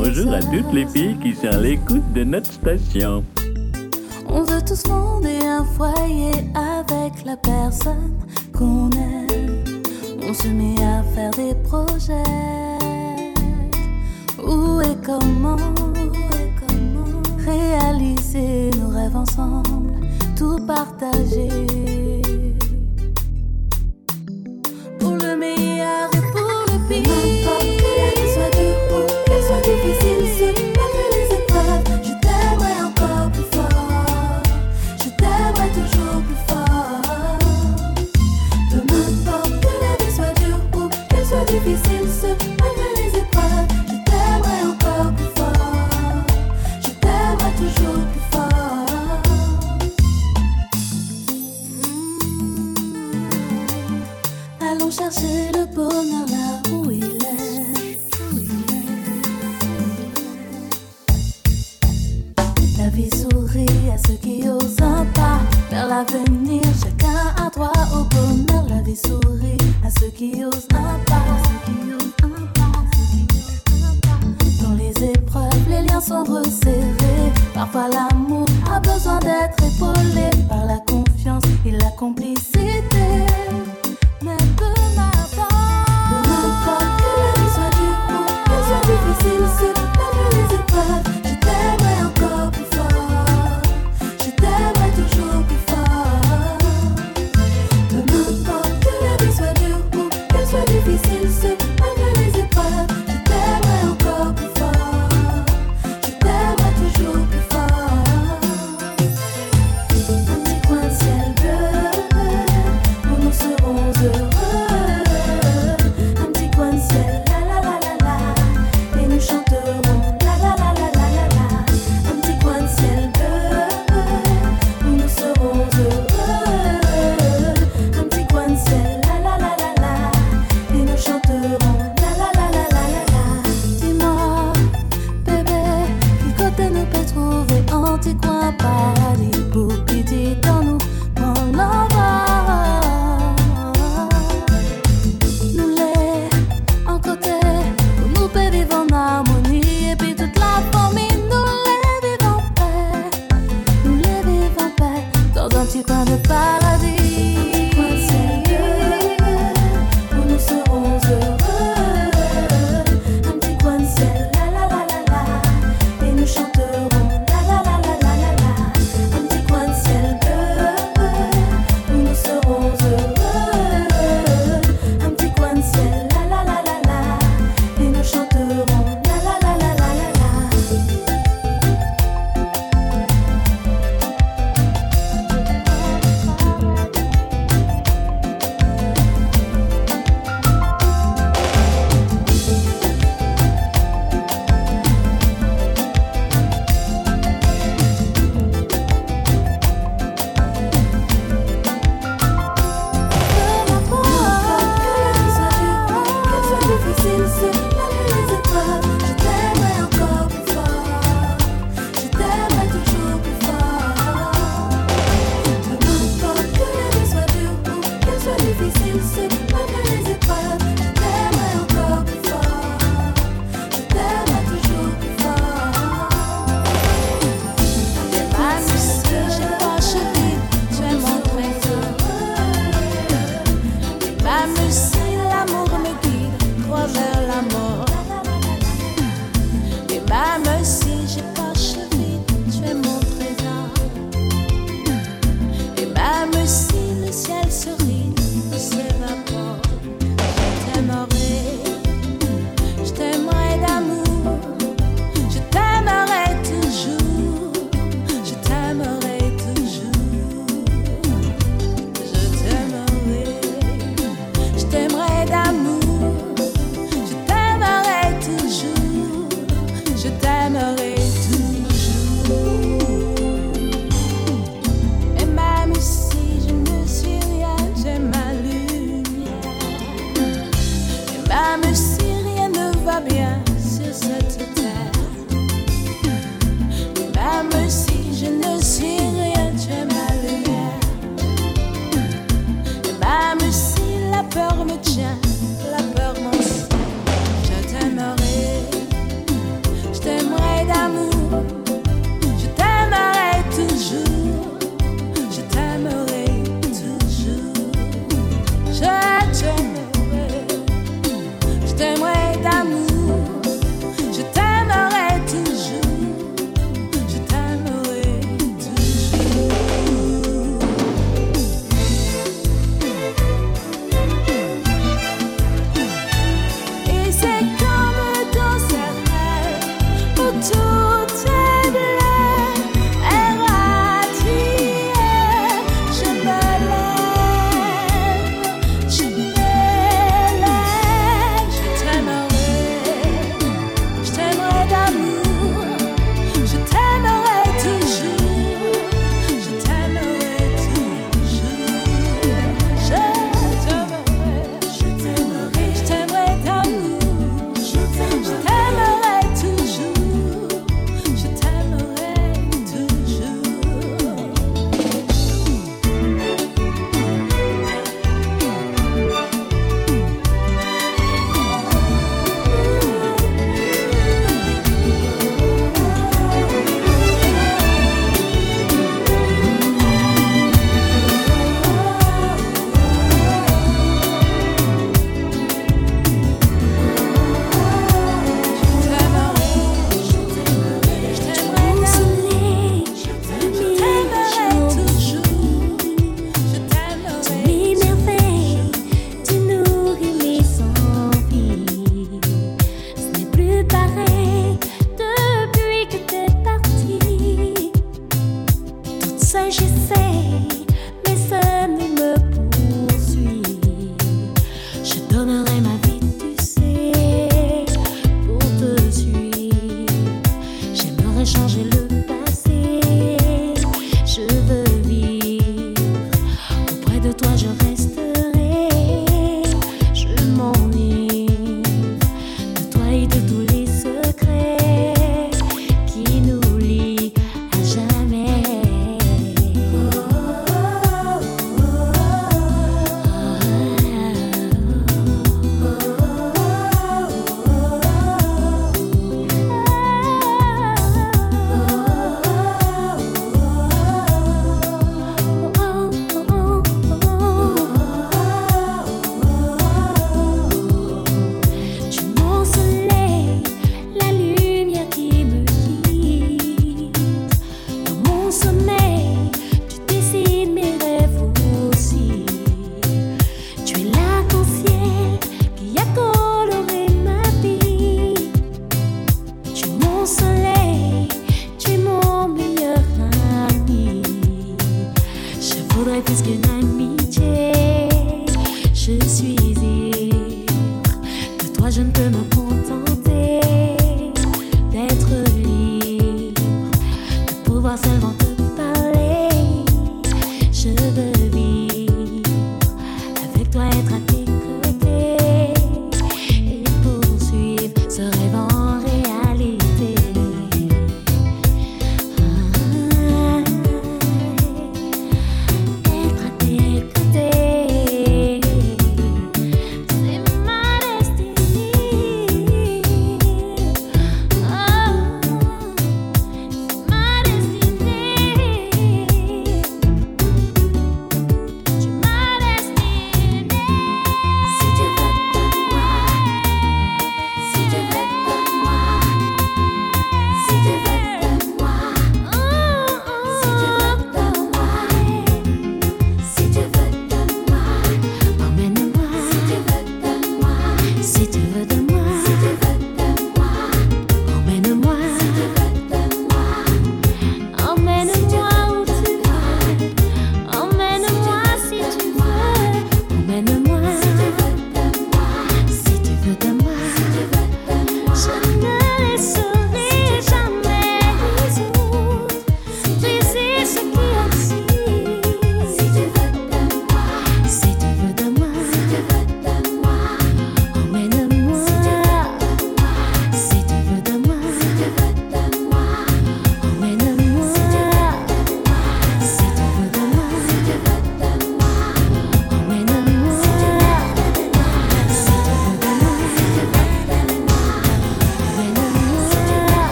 Bonjour à toutes les filles qui sont à l'écoute de notre station. On veut tous fonder un foyer avec la personne qu'on aime. On se met à faire des projets. Où et comment, et comment réaliser nos rêves ensemble, tout partager.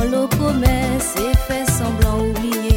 Le locomène, c'est fait semblant oublier.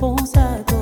responsa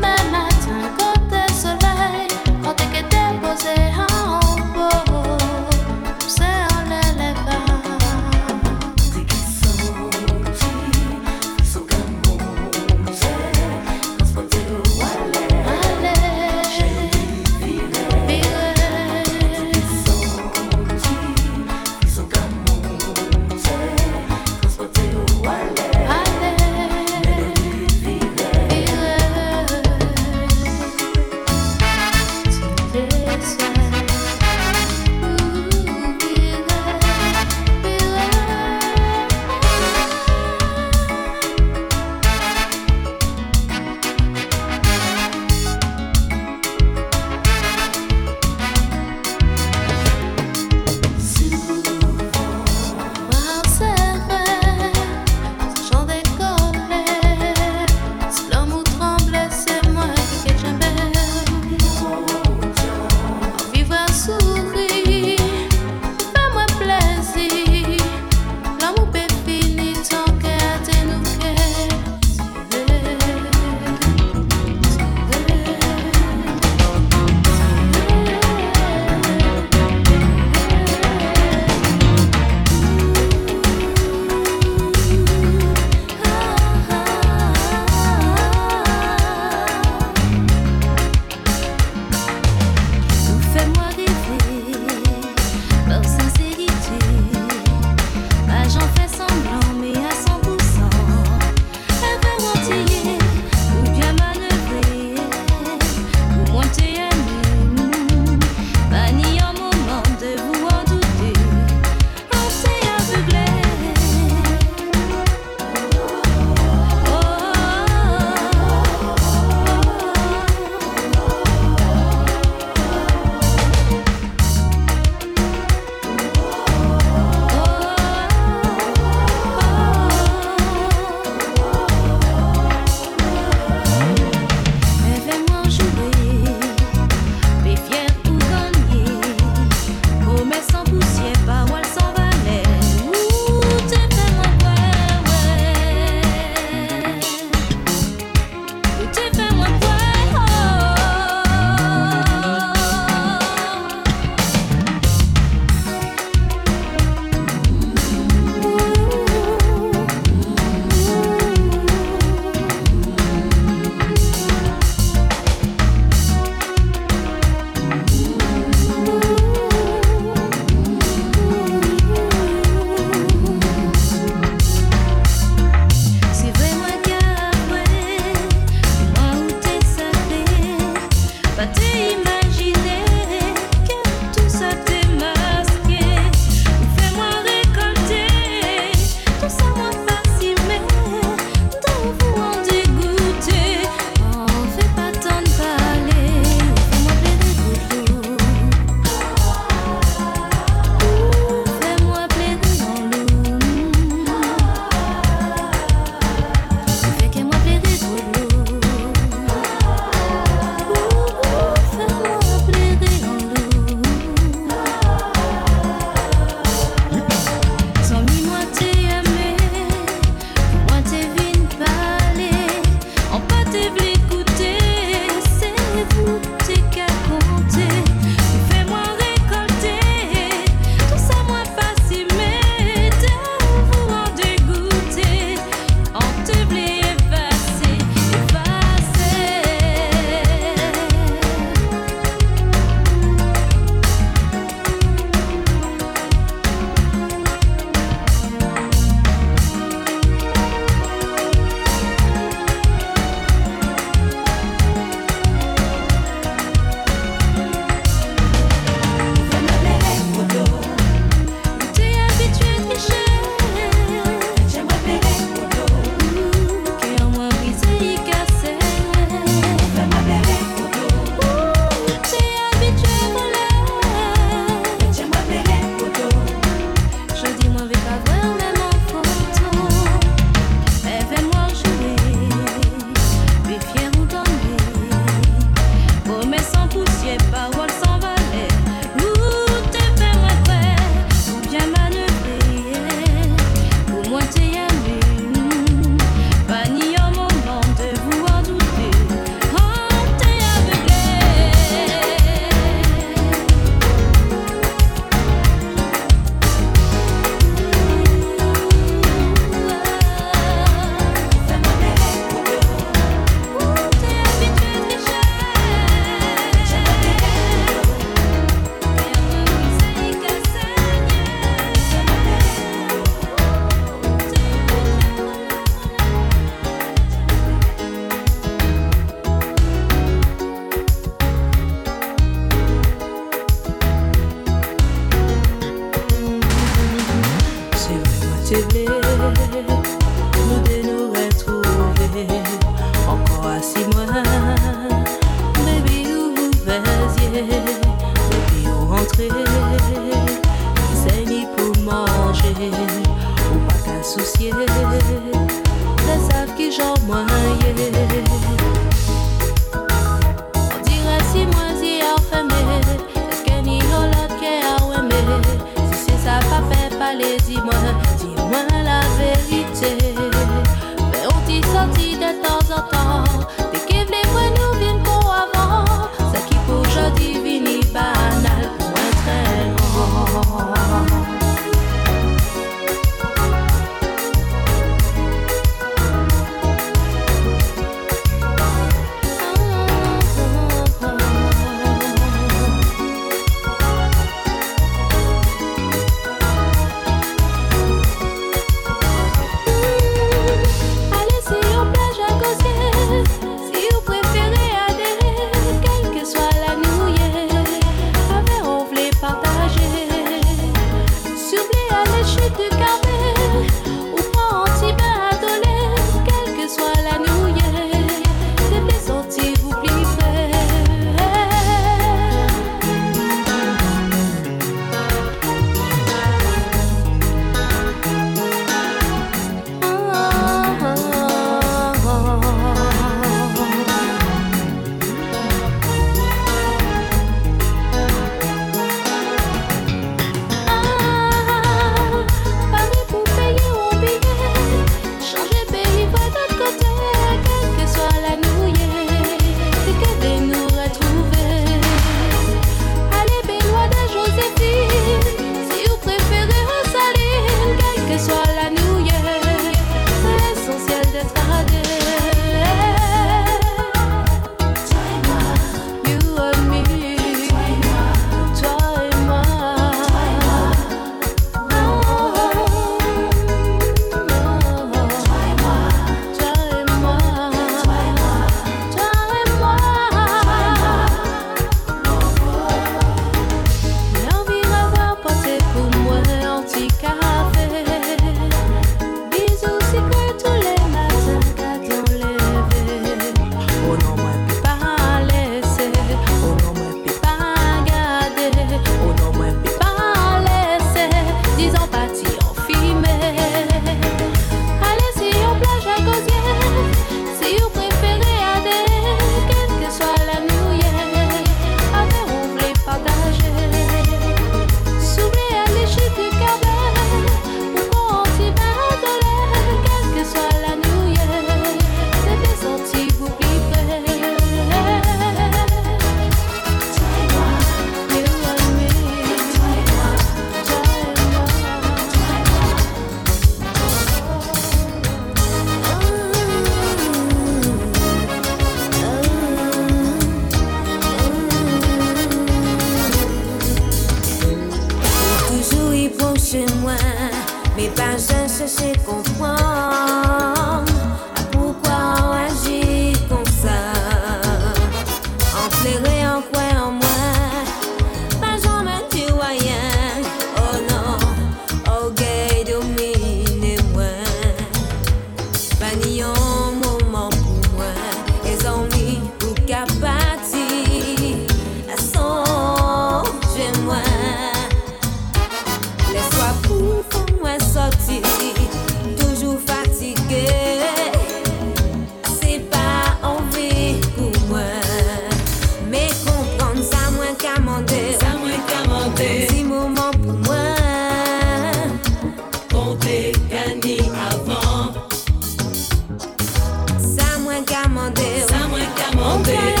Music